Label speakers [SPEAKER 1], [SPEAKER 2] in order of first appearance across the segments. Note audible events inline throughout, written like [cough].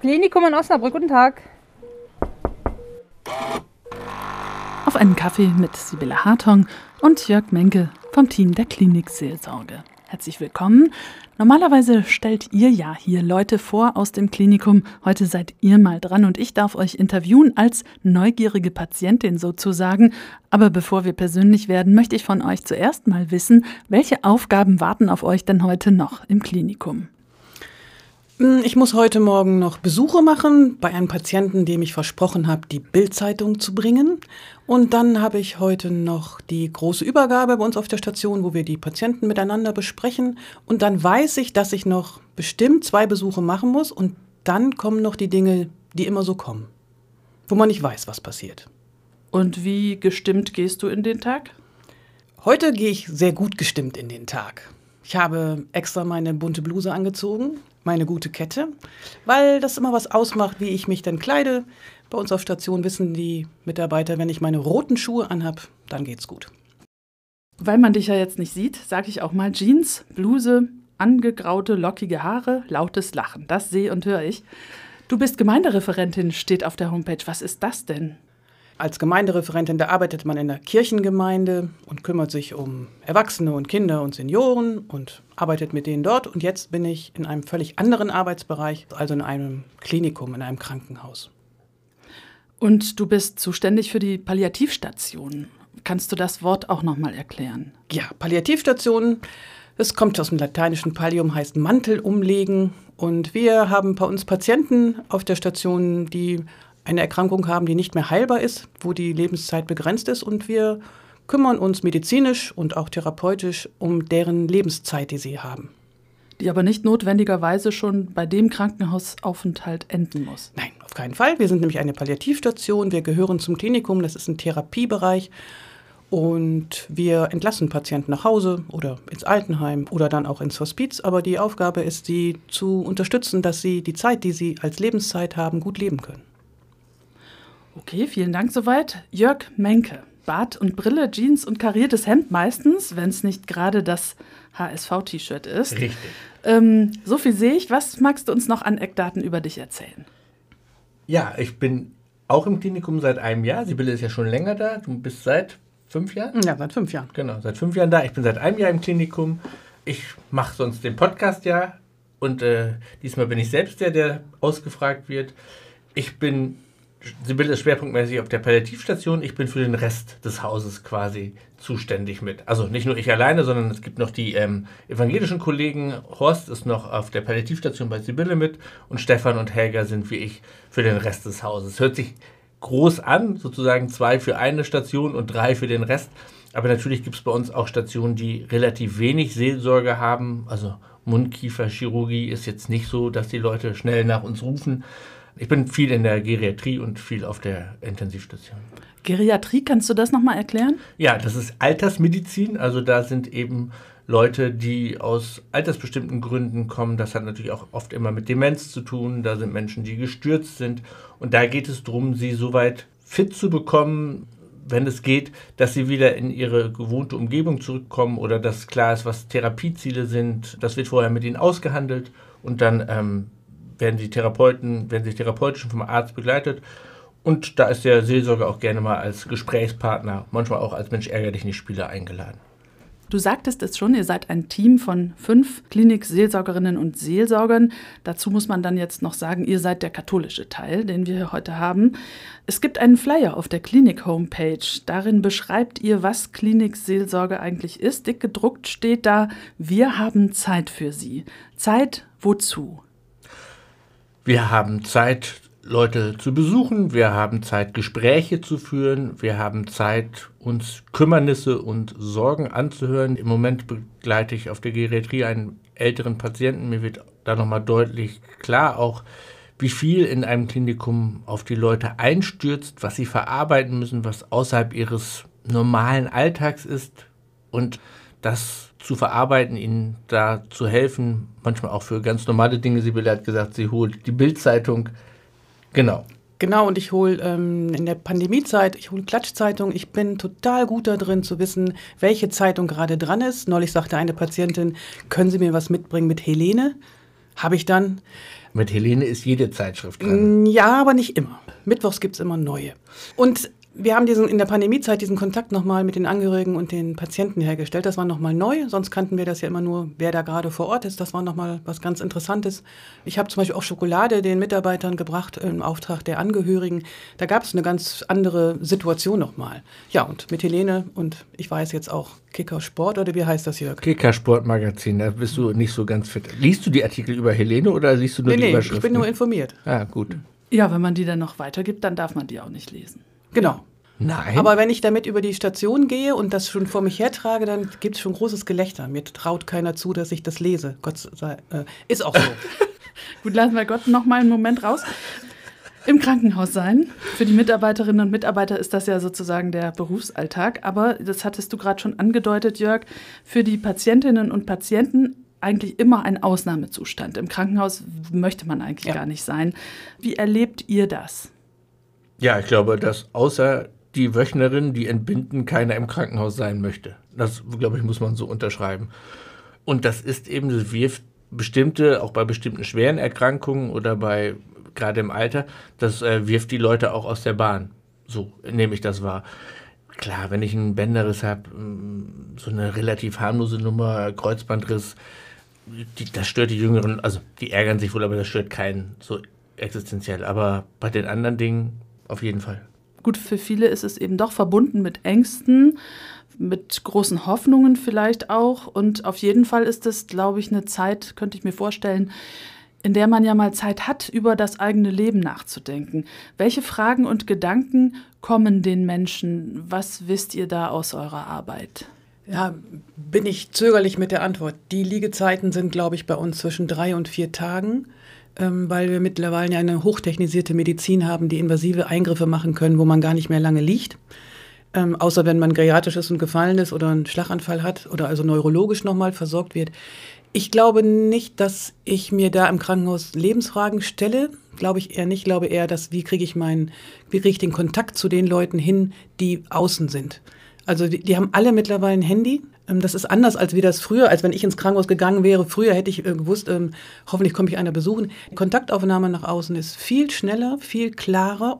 [SPEAKER 1] Klinikum in Osnabrück, guten Tag.
[SPEAKER 2] Auf einen Kaffee mit Sibylle Hartong und Jörg Menke vom Team der Klinikseelsorge. Herzlich willkommen. Normalerweise stellt ihr ja hier Leute vor aus dem Klinikum. Heute seid ihr mal dran und ich darf euch interviewen als neugierige Patientin sozusagen. Aber bevor wir persönlich werden, möchte ich von euch zuerst mal wissen, welche Aufgaben warten auf euch denn heute noch im Klinikum?
[SPEAKER 3] Hm, ich muss heute Morgen noch Besuche machen bei einem Patienten, dem ich versprochen habe, die Bildzeitung zu bringen. Und dann habe ich heute noch die große Übergabe bei uns auf der Station, wo wir die Patienten miteinander besprechen. Und dann weiß ich, dass ich noch bestimmt zwei Besuche machen muss. Und dann kommen noch die Dinge, die immer so kommen, wo man nicht weiß, was passiert.
[SPEAKER 2] Und wie gestimmt gehst du in den Tag?
[SPEAKER 3] Heute gehe ich sehr gut gestimmt in den Tag. Ich habe extra meine bunte Bluse angezogen, meine gute Kette, weil das immer was ausmacht, wie ich mich dann kleide. Bei uns auf Station wissen die Mitarbeiter, wenn ich meine roten Schuhe anhab, dann geht's gut.
[SPEAKER 2] Weil man dich ja jetzt nicht sieht, sage ich auch mal Jeans, Bluse, angegraute, lockige Haare, lautes Lachen. Das sehe und höre ich. Du bist Gemeindereferentin, steht auf der Homepage. Was ist das denn?
[SPEAKER 3] Als Gemeindereferentin, da arbeitet man in der Kirchengemeinde und kümmert sich um Erwachsene und Kinder und Senioren und arbeitet mit denen dort. Und jetzt bin ich in einem völlig anderen Arbeitsbereich, also in einem Klinikum, in einem Krankenhaus.
[SPEAKER 2] Und du bist zuständig für die Palliativstation. Kannst du das Wort auch nochmal erklären?
[SPEAKER 3] Ja, Palliativstation, das kommt aus dem lateinischen Pallium, heißt Mantel umlegen. Und wir haben bei uns Patienten auf der Station, die eine Erkrankung haben, die nicht mehr heilbar ist, wo die Lebenszeit begrenzt ist und wir kümmern uns medizinisch und auch therapeutisch um deren Lebenszeit, die sie haben.
[SPEAKER 2] Die aber nicht notwendigerweise schon bei dem Krankenhausaufenthalt enden muss.
[SPEAKER 3] Nein, auf keinen Fall. Wir sind nämlich eine Palliativstation. Wir gehören zum Klinikum. Das ist ein Therapiebereich. Und wir entlassen Patienten nach Hause oder ins Altenheim oder dann auch ins Hospiz. Aber die Aufgabe ist, sie zu unterstützen, dass sie die Zeit, die sie als Lebenszeit haben, gut leben können.
[SPEAKER 2] Okay, vielen Dank soweit. Jörg Menke. Bart und Brille, Jeans und kariertes Hemd meistens, wenn es nicht gerade das HSV-T-Shirt ist.
[SPEAKER 4] Richtig.
[SPEAKER 2] Ähm, so viel sehe ich. Was magst du uns noch an Eckdaten über dich erzählen?
[SPEAKER 4] Ja, ich bin auch im Klinikum seit einem Jahr. Sibylle ist ja schon länger da. Du bist seit fünf Jahren?
[SPEAKER 3] Ja, seit fünf Jahren.
[SPEAKER 4] Genau, seit fünf Jahren da. Ich bin seit einem Jahr im Klinikum. Ich mache sonst den Podcast ja. Und äh, diesmal bin ich selbst der, der ausgefragt wird. Ich bin Sibylle ist schwerpunktmäßig auf der Palliativstation. Ich bin für den Rest des Hauses quasi zuständig mit. Also nicht nur ich alleine, sondern es gibt noch die ähm, evangelischen Kollegen. Horst ist noch auf der Palliativstation bei Sibylle mit und Stefan und Helga sind wie ich für den Rest des Hauses. Hört sich groß an, sozusagen zwei für eine Station und drei für den Rest. Aber natürlich gibt es bei uns auch Stationen, die relativ wenig Seelsorge haben. Also Mundkieferchirurgie ist jetzt nicht so, dass die Leute schnell nach uns rufen. Ich bin viel in der Geriatrie und viel auf der Intensivstation.
[SPEAKER 2] Geriatrie, kannst du das nochmal erklären?
[SPEAKER 4] Ja, das ist Altersmedizin. Also da sind eben Leute, die aus altersbestimmten Gründen kommen. Das hat natürlich auch oft immer mit Demenz zu tun. Da sind Menschen, die gestürzt sind. Und da geht es darum, sie soweit fit zu bekommen, wenn es geht, dass sie wieder in ihre gewohnte Umgebung zurückkommen oder dass klar ist, was Therapieziele sind. Das wird vorher mit ihnen ausgehandelt und dann ähm, werden die Therapeuten, werden sich therapeutisch vom Arzt begleitet. Und da ist der Seelsorger auch gerne mal als Gesprächspartner, manchmal auch als Mensch ärger dich nicht Spieler eingeladen.
[SPEAKER 2] Du sagtest es schon, ihr seid ein Team von fünf Klinik-Seelsorgerinnen und Seelsorgern. Dazu muss man dann jetzt noch sagen, ihr seid der katholische Teil, den wir heute haben. Es gibt einen Flyer auf der Klinik-Homepage. Darin beschreibt ihr, was Klinik-Seelsorge eigentlich ist. Dick gedruckt steht da, wir haben Zeit für sie. Zeit wozu?
[SPEAKER 4] Wir haben Zeit, Leute zu besuchen, wir haben Zeit, Gespräche zu führen, wir haben Zeit, uns Kümmernisse und Sorgen anzuhören. Im Moment begleite ich auf der Geriatrie einen älteren Patienten. Mir wird da nochmal deutlich klar auch, wie viel in einem Klinikum auf die Leute einstürzt, was sie verarbeiten müssen, was außerhalb ihres normalen Alltags ist. Und das zu verarbeiten, ihnen da zu helfen, manchmal auch für ganz normale Dinge. Sibylle hat gesagt, sie holt die Bildzeitung. Genau.
[SPEAKER 3] Genau, und ich hole ähm, in der Pandemiezeit, ich hole Klatschzeitung. Ich bin total gut da drin zu wissen, welche Zeitung gerade dran ist. Neulich sagte eine Patientin, können Sie mir was mitbringen mit Helene? habe ich dann.
[SPEAKER 4] Mit Helene ist jede Zeitschrift dran.
[SPEAKER 3] Ja, aber nicht immer. Mittwochs gibt es immer neue. Und wir haben diesen, in der Pandemiezeit diesen Kontakt nochmal mit den Angehörigen und den Patienten hergestellt. Das war nochmal neu, sonst kannten wir das ja immer nur, wer da gerade vor Ort ist. Das war nochmal was ganz Interessantes. Ich habe zum Beispiel auch Schokolade den Mitarbeitern gebracht im Auftrag der Angehörigen. Da gab es eine ganz andere Situation nochmal. Ja, und mit Helene und ich weiß jetzt auch Kicker Sport oder wie heißt das, Jörg?
[SPEAKER 4] Kicker Sport Magazin, da bist du nicht so ganz fit. Liest du die Artikel über Helene oder liest du nur
[SPEAKER 3] nee,
[SPEAKER 4] die
[SPEAKER 3] nee,
[SPEAKER 4] Überschriften?
[SPEAKER 3] ich bin nur informiert.
[SPEAKER 4] Ah, gut.
[SPEAKER 2] Ja, wenn man die dann noch weitergibt, dann darf man die auch nicht lesen.
[SPEAKER 3] Genau.
[SPEAKER 4] Nein.
[SPEAKER 3] Aber wenn ich damit über die Station gehe und das schon vor mich hertrage, dann gibt es schon großes Gelächter. Mir traut keiner zu, dass ich das lese. Gott sei äh, ist auch so. [laughs]
[SPEAKER 2] Gut, lassen wir Gott noch mal einen Moment raus. Im Krankenhaus sein. Für die Mitarbeiterinnen und Mitarbeiter ist das ja sozusagen der Berufsalltag. Aber das hattest du gerade schon angedeutet, Jörg. Für die Patientinnen und Patienten eigentlich immer ein Ausnahmezustand. Im Krankenhaus möchte man eigentlich
[SPEAKER 3] Ja.
[SPEAKER 2] gar nicht sein. Wie erlebt ihr das?
[SPEAKER 4] Ja, ich glaube, dass außer die Wöchnerin, die entbinden, keiner im Krankenhaus sein möchte. Das, glaube ich, muss man so unterschreiben. Und das ist eben, das wirft bestimmte, auch bei bestimmten schweren Erkrankungen oder bei, gerade im Alter, das äh, wirft die Leute auch aus der Bahn. So nehme ich das wahr. Klar, wenn ich einen Bänderriss habe, so eine relativ harmlose Nummer, Kreuzbandriss, die, das stört die Jüngeren, also die ärgern sich wohl, aber das stört keinen so existenziell. Aber bei den anderen Dingen auf jeden Fall.
[SPEAKER 2] Gut, für viele ist es eben doch verbunden mit Ängsten, mit großen Hoffnungen vielleicht auch. Und auf jeden Fall ist es, glaube ich, eine Zeit, könnte ich mir vorstellen, in der man ja mal Zeit hat, über das eigene Leben nachzudenken. Welche Fragen und Gedanken kommen den Menschen? Was wisst ihr da aus eurer Arbeit?
[SPEAKER 3] Ja, bin ich zögerlich mit der Antwort. Die Liegezeiten sind, glaube ich, bei uns zwischen drei und vier Tagen, weil wir mittlerweile eine hochtechnisierte Medizin haben, die invasive Eingriffe machen können, wo man gar nicht mehr lange liegt. Ähm, außer wenn man geriatrisch ist und gefallen ist oder einen Schlaganfall hat oder also neurologisch nochmal versorgt wird. Ich glaube nicht, dass ich mir da im Krankenhaus Lebensfragen stelle. Glaube ich eher nicht. Glaube eher, dass wie kriege ich meinen, wie kriege ich den Kontakt zu den Leuten hin, die außen sind. Also die, die haben alle mittlerweile ein Handy. Ähm, Das ist anders als wie das früher, als wenn ich ins Krankenhaus gegangen wäre. Früher hätte ich äh, gewusst, ähm, hoffentlich kommt mich einer besuchen. Die Kontaktaufnahme nach außen ist viel schneller, viel klarer.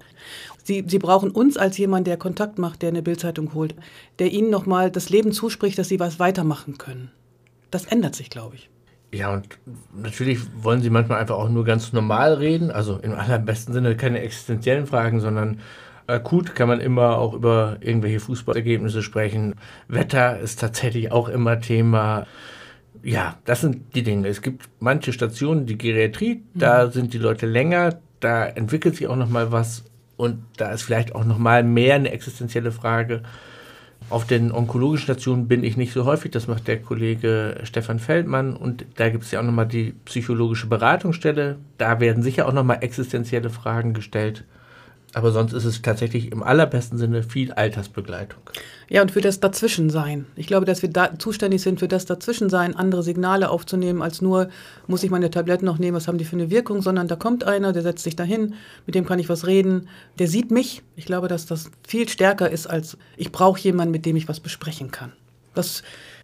[SPEAKER 3] Sie, Sie brauchen uns als jemand, der Kontakt macht, der eine Bildzeitung holt, der Ihnen nochmal das Leben zuspricht, dass Sie was weitermachen können. Das ändert sich, glaube ich.
[SPEAKER 4] Ja, und natürlich wollen sie manchmal einfach auch nur ganz normal reden, also im allerbesten Sinne keine existenziellen Fragen, sondern akut kann man immer auch über irgendwelche Fußballergebnisse sprechen. Wetter ist tatsächlich auch immer Thema. Ja, das sind die Dinge. Es gibt manche Stationen, die Geriatrie, da sind die Leute länger, da entwickelt sich auch noch mal was und da ist vielleicht auch noch mal mehr eine existenzielle Frage. Auf den onkologischen Stationen bin ich nicht so häufig, das macht der Kollege Stefan Feldmann und da gibt es ja auch nochmal die psychologische Beratungsstelle. Da werden sicher auch nochmal existenzielle Fragen gestellt. Aber sonst ist es tatsächlich im allerbesten Sinne viel Altersbegleitung.
[SPEAKER 3] Ja, und für das Dazwischensein. Ich glaube, dass wir da zuständig sind für das Dazwischensein, andere Signale aufzunehmen, als nur, muss ich meine Tabletten noch nehmen, was haben die für eine Wirkung, sondern da kommt einer, der setzt sich dahin, mit dem kann ich was reden, der sieht mich. Ich glaube, dass das viel stärker ist, als ich brauche jemanden, mit dem ich was besprechen kann. Das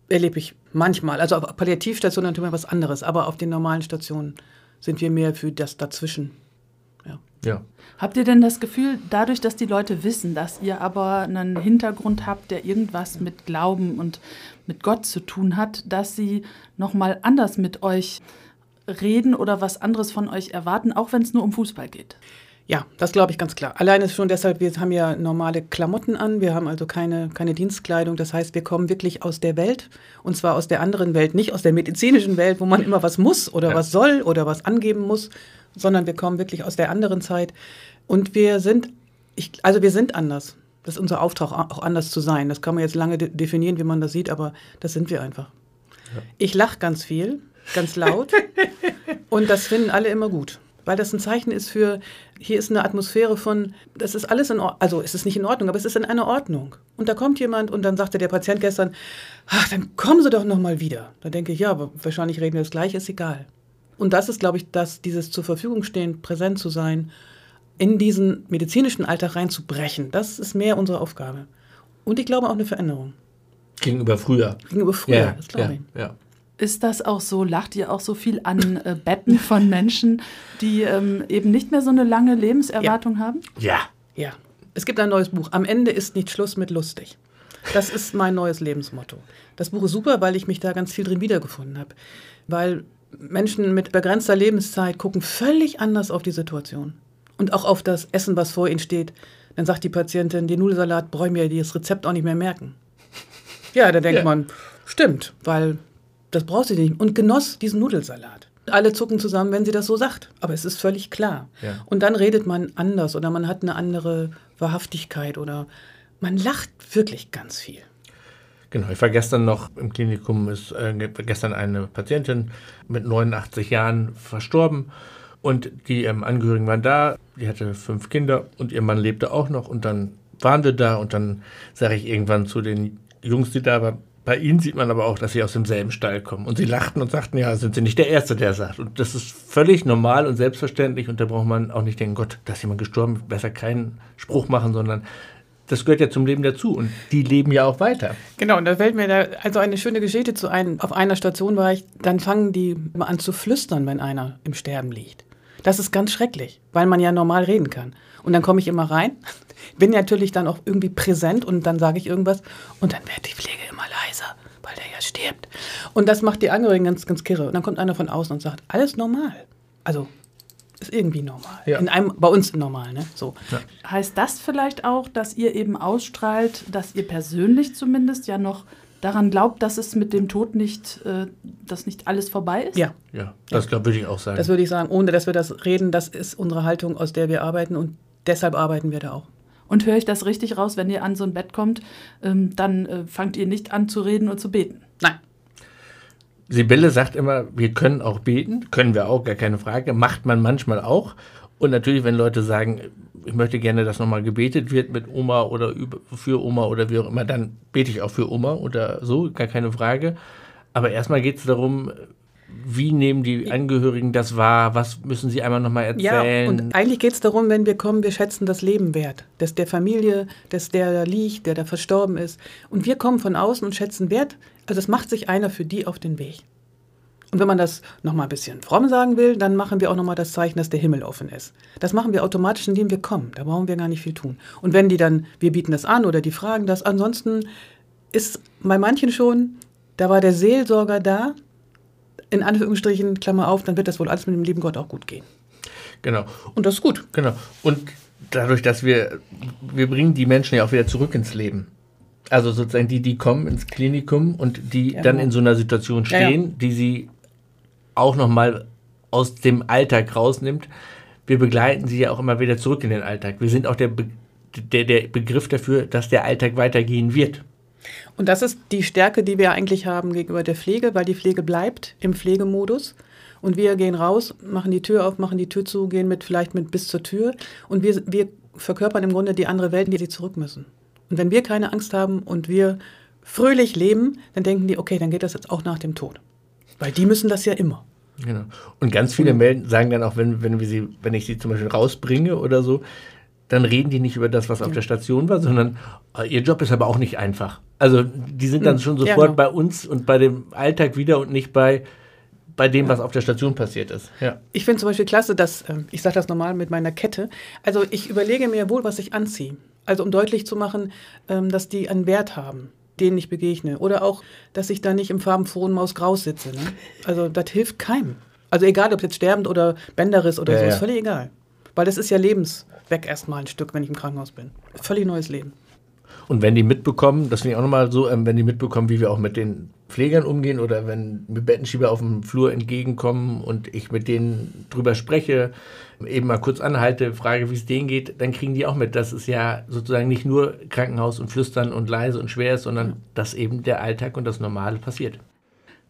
[SPEAKER 3] erlebe ich manchmal. Also auf Palliativstationen natürlich was anderes, aber auf den normalen Stationen sind wir mehr für das Dazwischen. Ja.
[SPEAKER 2] Habt ihr denn das Gefühl, dadurch, dass die Leute wissen, dass ihr aber einen Hintergrund habt, der irgendwas mit Glauben und mit Gott zu tun hat, dass sie nochmal anders mit euch reden oder was anderes von euch erwarten, auch wenn es nur um Fußball geht?
[SPEAKER 3] Ja, das glaube ich ganz klar. Alleine schon deshalb, wir haben ja normale Klamotten an, wir haben also keine, keine Dienstkleidung. Das heißt, wir kommen wirklich aus der Welt und zwar aus der anderen Welt, nicht aus der medizinischen Welt, wo man immer was muss oder
[SPEAKER 4] Ja.
[SPEAKER 3] was soll oder was angeben muss, sondern wir kommen wirklich aus der anderen Zeit. Und wir sind, ich, also wir sind anders. Das ist unser Auftrag, auch anders zu sein. Das kann man jetzt lange de definieren, wie man das sieht, aber das sind wir einfach. Ich lache ganz viel, ganz laut [laughs] und das finden alle immer gut. Weil das ein Zeichen ist für, hier ist eine Atmosphäre von, das ist alles in Ordnung, also es ist nicht in Ordnung, aber es ist in einer Ordnung. Und da kommt jemand und dann sagte der Patient gestern, ach, dann kommen Sie doch noch mal wieder. Da denke ich, ja, aber wahrscheinlich reden wir das gleiche, ist egal. Und das ist, glaube ich, dass dieses zur Verfügung stehen, präsent zu sein, in diesen medizinischen Alltag reinzubrechen, das ist mehr unsere Aufgabe. Und ich glaube auch eine Veränderung
[SPEAKER 4] Gegenüber früher.
[SPEAKER 3] gegenüber früher, das glaube
[SPEAKER 4] ja,
[SPEAKER 3] ich.
[SPEAKER 4] ja.
[SPEAKER 2] Ist das auch so? Lacht ihr auch so viel an äh, Betten von Menschen, die ähm, eben nicht mehr so eine lange Lebenserwartung
[SPEAKER 3] ja.
[SPEAKER 2] haben?
[SPEAKER 4] Ja.
[SPEAKER 3] Ja. Es gibt ein neues Buch. Am Ende ist nicht Schluss mit lustig. Das ist mein neues Lebensmotto. Das Buch ist super, weil ich mich da ganz viel drin wiedergefunden habe. Weil Menschen mit begrenzter Lebenszeit gucken völlig anders auf die Situation. Und auch auf das Essen, was vor ihnen steht. Dann sagt die Patientin, den Nudelsalat brauche ich mir das Rezept auch nicht mehr merken. Ja, da denkt ja. man, stimmt, weil das braucht sie nicht. Und genoss diesen Nudelsalat. Alle zucken zusammen, wenn sie das so sagt. Aber es ist völlig klar. Ja. Und dann redet man anders oder man hat eine andere Wahrhaftigkeit oder man lacht wirklich ganz viel.
[SPEAKER 4] Genau, ich war gestern noch im Klinikum, ist äh, gestern eine Patientin mit 89 Jahren verstorben und die ähm, Angehörigen waren da, die hatte fünf Kinder und ihr Mann lebte auch noch und dann waren wir da und dann sage ich irgendwann zu den Jungs, die da waren, bei ihnen sieht man aber auch, dass sie aus demselben Stall kommen. Und sie lachten und sagten, ja, sind sie nicht der Erste, der sagt. Und das ist völlig normal und selbstverständlich. Und da braucht man auch nicht denken, Gott, da ist jemand gestorben, besser keinen Spruch machen, sondern das gehört ja zum Leben dazu. Und die leben ja auch weiter.
[SPEAKER 3] Genau, und da fällt mir da also eine schöne Geschichte zu ein. Auf einer Station war ich, dann fangen die an zu flüstern, wenn einer im Sterben liegt. Das ist ganz schrecklich, weil man ja normal reden kann. Und dann komme ich immer rein, [laughs] bin natürlich dann auch irgendwie präsent und dann sage ich irgendwas und dann wird die Pflege immer leiser, weil der ja stirbt. Und das macht die Angehörigen ganz, ganz kirre. Und dann kommt einer von außen und sagt, alles normal. Also ist irgendwie normal. Ja. In einem, bei uns normal, ne? So.
[SPEAKER 2] Ja. Heißt das vielleicht auch, dass ihr eben ausstrahlt, dass ihr persönlich zumindest ja noch daran glaubt, dass es mit dem Tod nicht, äh, dass nicht alles vorbei ist?
[SPEAKER 3] Ja.
[SPEAKER 4] Ja, das ja. würde ich auch sagen.
[SPEAKER 3] Das würde ich sagen, ohne dass wir das reden, das ist unsere Haltung, aus der wir arbeiten und deshalb arbeiten wir da auch.
[SPEAKER 2] Und höre ich das richtig raus, wenn ihr an so ein Bett kommt, ähm, dann äh, fangt ihr nicht an zu reden und zu beten?
[SPEAKER 3] Nein.
[SPEAKER 4] Sibylle sagt immer, wir können auch beten, können wir auch, gar keine Frage, macht man manchmal auch. Und natürlich, wenn Leute sagen, ich möchte gerne, dass nochmal gebetet wird mit Oma oder für Oma oder wie auch immer, dann bete ich auch für Oma oder so, gar keine Frage. Aber erstmal geht es darum, wie nehmen die Angehörigen das wahr? Was müssen sie einmal nochmal erzählen?
[SPEAKER 3] Ja, und eigentlich geht es darum, wenn wir kommen, wir schätzen das Leben wert. Dass der Familie, dass der da liegt, der da verstorben ist. Und wir kommen von außen und schätzen wert. Also es macht sich einer für die auf den Weg. Und wenn man das nochmal ein bisschen fromm sagen will, dann machen wir auch nochmal das Zeichen, dass der Himmel offen ist. Das machen wir automatisch, indem wir kommen. Da brauchen wir gar nicht viel tun. Und wenn die dann, wir bieten das an oder die fragen das, ansonsten ist bei manchen schon, da war der Seelsorger da, in Anführungsstrichen, Klammer auf, dann wird das wohl alles mit dem lieben Gott auch gut gehen.
[SPEAKER 4] Genau.
[SPEAKER 3] Und das ist gut.
[SPEAKER 4] Genau. Und dadurch, dass wir, wir bringen die Menschen ja auch wieder zurück ins Leben. Also sozusagen die, die kommen ins Klinikum und die ja, dann genau. in so einer Situation stehen, ja, ja. die sie auch nochmal aus dem Alltag rausnimmt. Wir begleiten sie ja auch immer wieder zurück in den Alltag. Wir sind auch der, Be der, der Begriff dafür, dass der Alltag weitergehen wird.
[SPEAKER 3] Und das ist die Stärke, die wir eigentlich haben gegenüber der Pflege, weil die Pflege bleibt im Pflegemodus. Und wir gehen raus, machen die Tür auf, machen die Tür zu, gehen mit vielleicht mit bis zur Tür. Und wir, wir verkörpern im Grunde die andere Welt, in die sie zurück müssen. Und wenn wir keine Angst haben und wir fröhlich leben, dann denken die, okay, dann geht das jetzt auch nach dem Tod. Weil die müssen das ja immer.
[SPEAKER 4] Genau. Und ganz viele melden, sagen dann auch, wenn, wenn, wir sie, wenn ich sie zum Beispiel rausbringe oder so, dann reden die nicht über das, was auf der Station war, sondern äh, ihr Job ist aber auch nicht einfach. Also die sind dann hm. schon sofort ja, genau. bei uns und bei dem Alltag wieder und nicht bei, bei dem, ja. was auf der Station passiert ist. Ja.
[SPEAKER 3] Ich finde zum Beispiel klasse, dass, ähm, ich sage das normal mit meiner Kette, also ich überlege mir wohl, was ich anziehe. Also um deutlich zu machen, ähm, dass die einen Wert haben, denen ich begegne. Oder auch, dass ich da nicht im farbenfrohen Maus-Graus sitze. Ne? Also das hilft keinem. Also egal, ob jetzt sterbend oder Bänderriss oder ja, so, ist völlig egal. Weil das ist ja lebensweg erstmal ein Stück, wenn ich im Krankenhaus bin. Völlig neues Leben.
[SPEAKER 4] Und wenn die mitbekommen, das finde ich auch nochmal so, ähm, wenn die mitbekommen, wie wir auch mit den Pflegern umgehen oder wenn mir Bettenschieber auf dem Flur entgegenkommen und ich mit denen drüber spreche, eben mal kurz anhalte, frage, wie es denen geht, dann kriegen die auch mit, dass es ja sozusagen nicht nur Krankenhaus und Flüstern und leise und schwer ist, sondern dass eben der Alltag und das Normale passiert.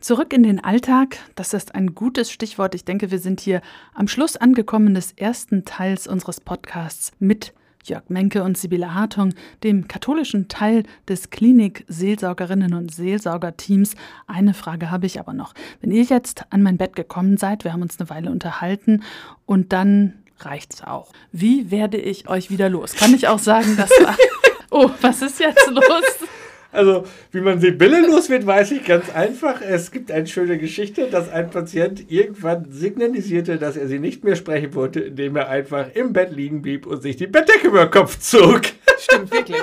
[SPEAKER 2] Zurück in den Alltag, das ist ein gutes Stichwort. Ich denke, wir sind hier am Schluss angekommen des ersten Teils unseres Podcasts mit Jörg Menke und Sibylle Hartung, dem katholischen Teil des Klinik-Seelsorgerinnen und Seelsorgerteams. Eine Frage habe ich aber noch. Wenn ihr jetzt an mein Bett gekommen seid, wir haben uns eine Weile unterhalten und dann reicht's auch. Wie werde ich euch wieder los? Kann ich auch sagen, das war. [laughs] Oh, was ist jetzt los?
[SPEAKER 4] Also, wie man Sibylle los wird, weiß ich ganz einfach. Es gibt eine schöne Geschichte, dass ein Patient irgendwann signalisierte, dass er sie nicht mehr sprechen wollte, indem er einfach im Bett liegen blieb und sich die Bettdecke über den Kopf zog.
[SPEAKER 3] Stimmt, wirklich.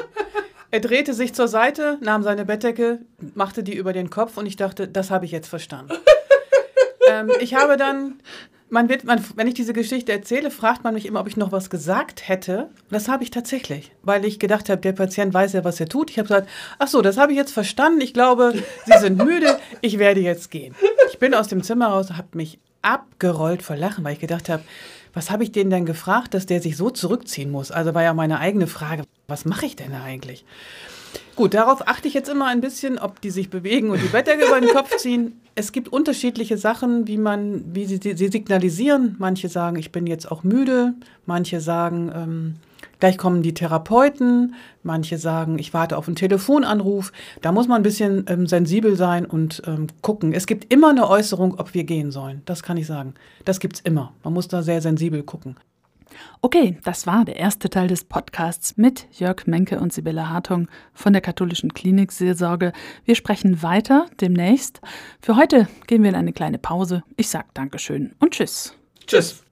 [SPEAKER 3] Er drehte sich zur Seite, nahm seine Bettdecke, machte die über den Kopf und ich dachte, das habe ich jetzt verstanden. ähm, ich habe dann man wird, man, wenn ich diese Geschichte erzähle, fragt man mich immer, ob ich noch was gesagt hätte. Das habe ich tatsächlich, weil ich gedacht habe, der Patient weiß ja, was er tut. Ich habe gesagt, ach so, das habe ich jetzt verstanden. Ich glaube, Sie sind müde. Ich werde jetzt gehen. Ich bin aus dem Zimmer raus, habe mich abgerollt vor Lachen, weil ich gedacht habe, was habe ich den denn gefragt, dass der sich so zurückziehen muss? Also war ja meine eigene Frage, was mache ich denn da eigentlich? Gut, darauf achte ich jetzt immer ein bisschen, ob die sich bewegen und die Bettdecke über den Kopf ziehen. Es gibt unterschiedliche Sachen, wie man, wie sie, sie signalisieren. Manche sagen, ich bin jetzt auch müde. Manche sagen, ähm, gleich kommen die Therapeuten. Manche sagen, ich warte auf einen Telefonanruf. Da muss man ein bisschen ähm, sensibel sein und ähm, gucken. Es gibt immer eine Äußerung, ob wir gehen sollen. Das kann ich sagen. Das gibt's immer. Man muss da sehr sensibel gucken.
[SPEAKER 2] Okay, das war der erste Teil des Podcasts mit Jörg Menke und Sibylle Hartung von der katholischen Klinik Seelsorge. Wir sprechen weiter demnächst. Für heute gehen wir in eine kleine Pause. Ich sage Dankeschön und Tschüss.
[SPEAKER 4] Tschüss.